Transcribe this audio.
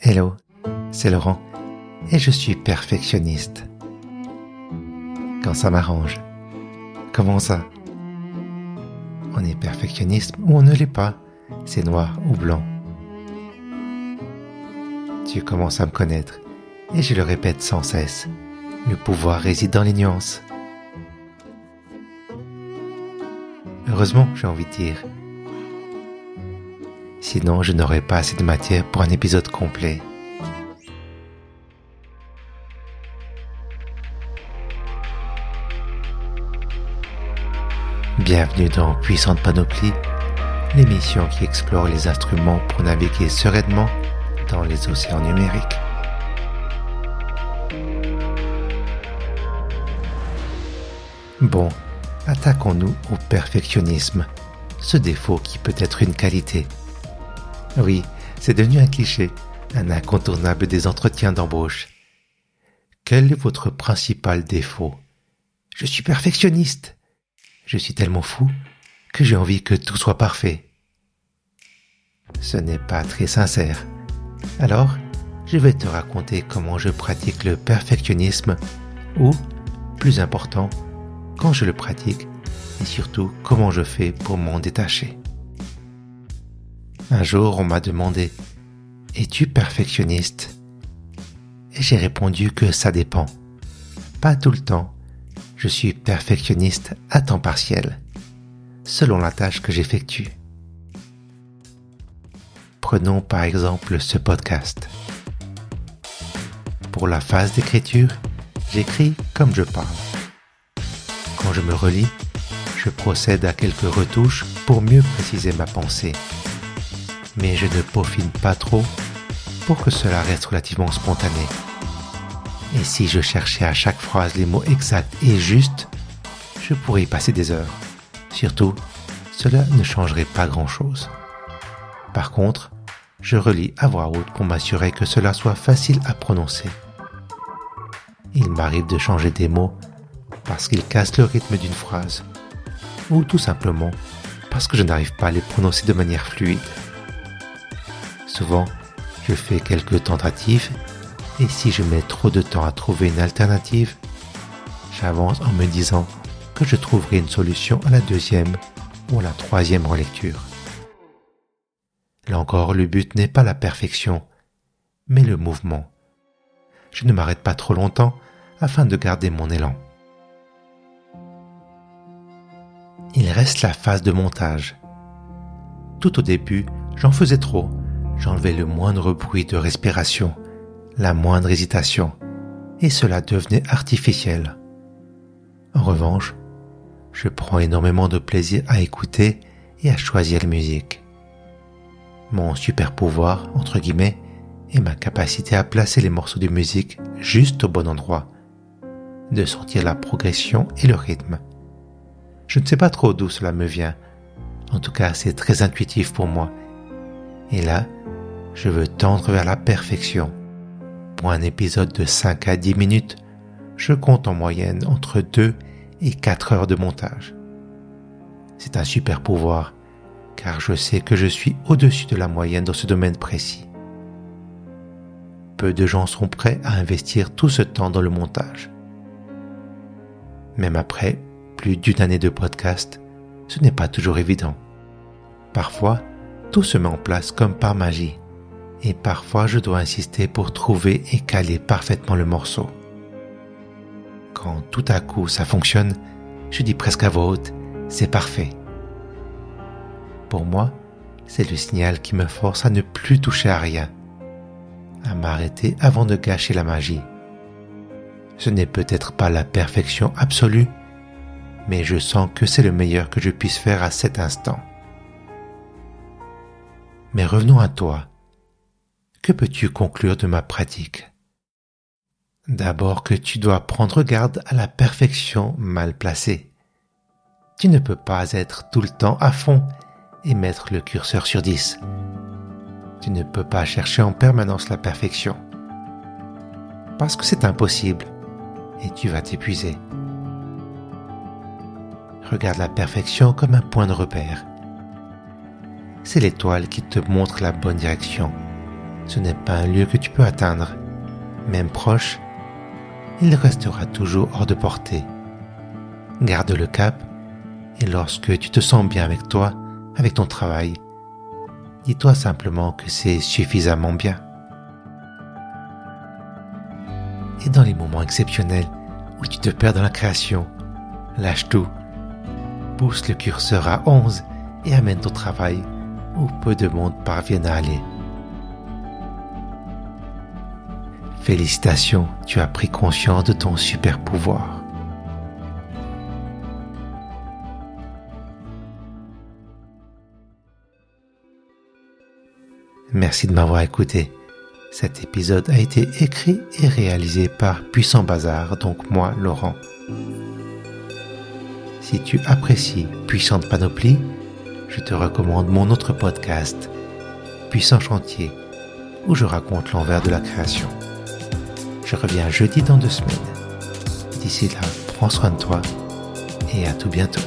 Hello, c'est Laurent et je suis perfectionniste. Quand ça m'arrange. Comment ça? On est perfectionniste ou on ne l'est pas? C'est noir ou blanc? Tu commences à me connaître et je le répète sans cesse. Le pouvoir réside dans les nuances. Heureusement, j'ai envie de dire. Sinon, je n'aurais pas assez de matière pour un épisode complet. Bienvenue dans Puissante Panoplie, l'émission qui explore les instruments pour naviguer sereinement dans les océans numériques. Bon, attaquons-nous au perfectionnisme, ce défaut qui peut être une qualité. Oui, c'est devenu un cliché, un incontournable des entretiens d'embauche. Quel est votre principal défaut? Je suis perfectionniste. Je suis tellement fou que j'ai envie que tout soit parfait. Ce n'est pas très sincère. Alors, je vais te raconter comment je pratique le perfectionnisme ou, plus important, quand je le pratique et surtout comment je fais pour m'en détacher. Un jour, on m'a demandé Es-tu perfectionniste? Et j'ai répondu que ça dépend. Pas tout le temps, je suis perfectionniste à temps partiel, selon la tâche que j'effectue. Prenons par exemple ce podcast. Pour la phase d'écriture, j'écris comme je parle. Quand je me relis, je procède à quelques retouches pour mieux préciser ma pensée. Mais je ne peaufine pas trop pour que cela reste relativement spontané. Et si je cherchais à chaque phrase les mots exacts et justes, je pourrais y passer des heures. Surtout, cela ne changerait pas grand-chose. Par contre, je relis à voix haute pour m'assurer que cela soit facile à prononcer. Il m'arrive de changer des mots parce qu'ils cassent le rythme d'une phrase, ou tout simplement parce que je n'arrive pas à les prononcer de manière fluide. Souvent, je fais quelques tentatives et si je mets trop de temps à trouver une alternative, j'avance en me disant que je trouverai une solution à la deuxième ou à la troisième relecture. Là encore, le but n'est pas la perfection, mais le mouvement. Je ne m'arrête pas trop longtemps afin de garder mon élan. Il reste la phase de montage. Tout au début, j'en faisais trop. J'enlevais le moindre bruit de respiration la moindre hésitation, et cela devenait artificiel. En revanche, je prends énormément de plaisir à écouter et à choisir la musique. Mon super pouvoir, entre guillemets, est ma capacité à placer les morceaux de musique juste au bon endroit, de sentir la progression et le rythme. Je ne sais pas trop d'où cela me vient, en tout cas c'est très intuitif pour moi. Et là, je veux tendre vers la perfection. Pour un épisode de 5 à 10 minutes, je compte en moyenne entre 2 et 4 heures de montage. C'est un super pouvoir, car je sais que je suis au-dessus de la moyenne dans ce domaine précis. Peu de gens sont prêts à investir tout ce temps dans le montage. Même après plus d'une année de podcast, ce n'est pas toujours évident. Parfois, tout se met en place comme par magie et parfois je dois insister pour trouver et caler parfaitement le morceau. Quand tout à coup ça fonctionne, je dis presque à voix haute, c'est parfait. Pour moi, c'est le signal qui me force à ne plus toucher à rien, à m'arrêter avant de gâcher la magie. Ce n'est peut-être pas la perfection absolue, mais je sens que c'est le meilleur que je puisse faire à cet instant. Mais revenons à toi que peux-tu conclure de ma pratique? D'abord que tu dois prendre garde à la perfection mal placée. Tu ne peux pas être tout le temps à fond et mettre le curseur sur 10. Tu ne peux pas chercher en permanence la perfection. Parce que c'est impossible et tu vas t'épuiser. Regarde la perfection comme un point de repère. c'est l'étoile qui te montre la bonne direction. Ce n'est pas un lieu que tu peux atteindre. Même proche, il restera toujours hors de portée. Garde le cap et lorsque tu te sens bien avec toi, avec ton travail, dis-toi simplement que c'est suffisamment bien. Et dans les moments exceptionnels où tu te perds dans la création, lâche tout, pousse le curseur à 11 et amène ton travail où peu de monde parviennent à aller. Félicitations, tu as pris conscience de ton super pouvoir. Merci de m'avoir écouté. Cet épisode a été écrit et réalisé par Puissant Bazar, donc moi, Laurent. Si tu apprécies Puissante Panoplie, je te recommande mon autre podcast, Puissant Chantier, où je raconte l'envers de la création. Je reviens jeudi dans deux semaines. D'ici là, prends soin de toi et à tout bientôt.